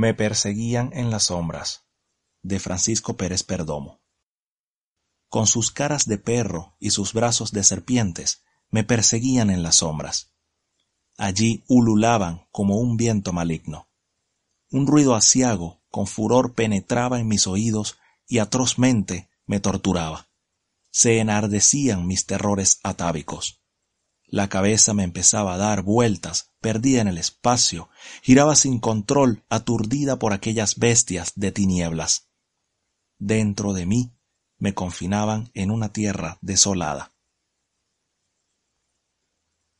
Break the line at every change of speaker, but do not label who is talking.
Me perseguían en las sombras, de Francisco Pérez Perdomo. Con sus caras de perro y sus brazos de serpientes, me perseguían en las sombras. Allí ululaban como un viento maligno. Un ruido asiago con furor penetraba en mis oídos y atrozmente me torturaba. Se enardecían mis terrores atávicos. La cabeza me empezaba a dar vueltas, perdida en el espacio, giraba sin control, aturdida por aquellas bestias de tinieblas. Dentro de mí me confinaban en una tierra desolada.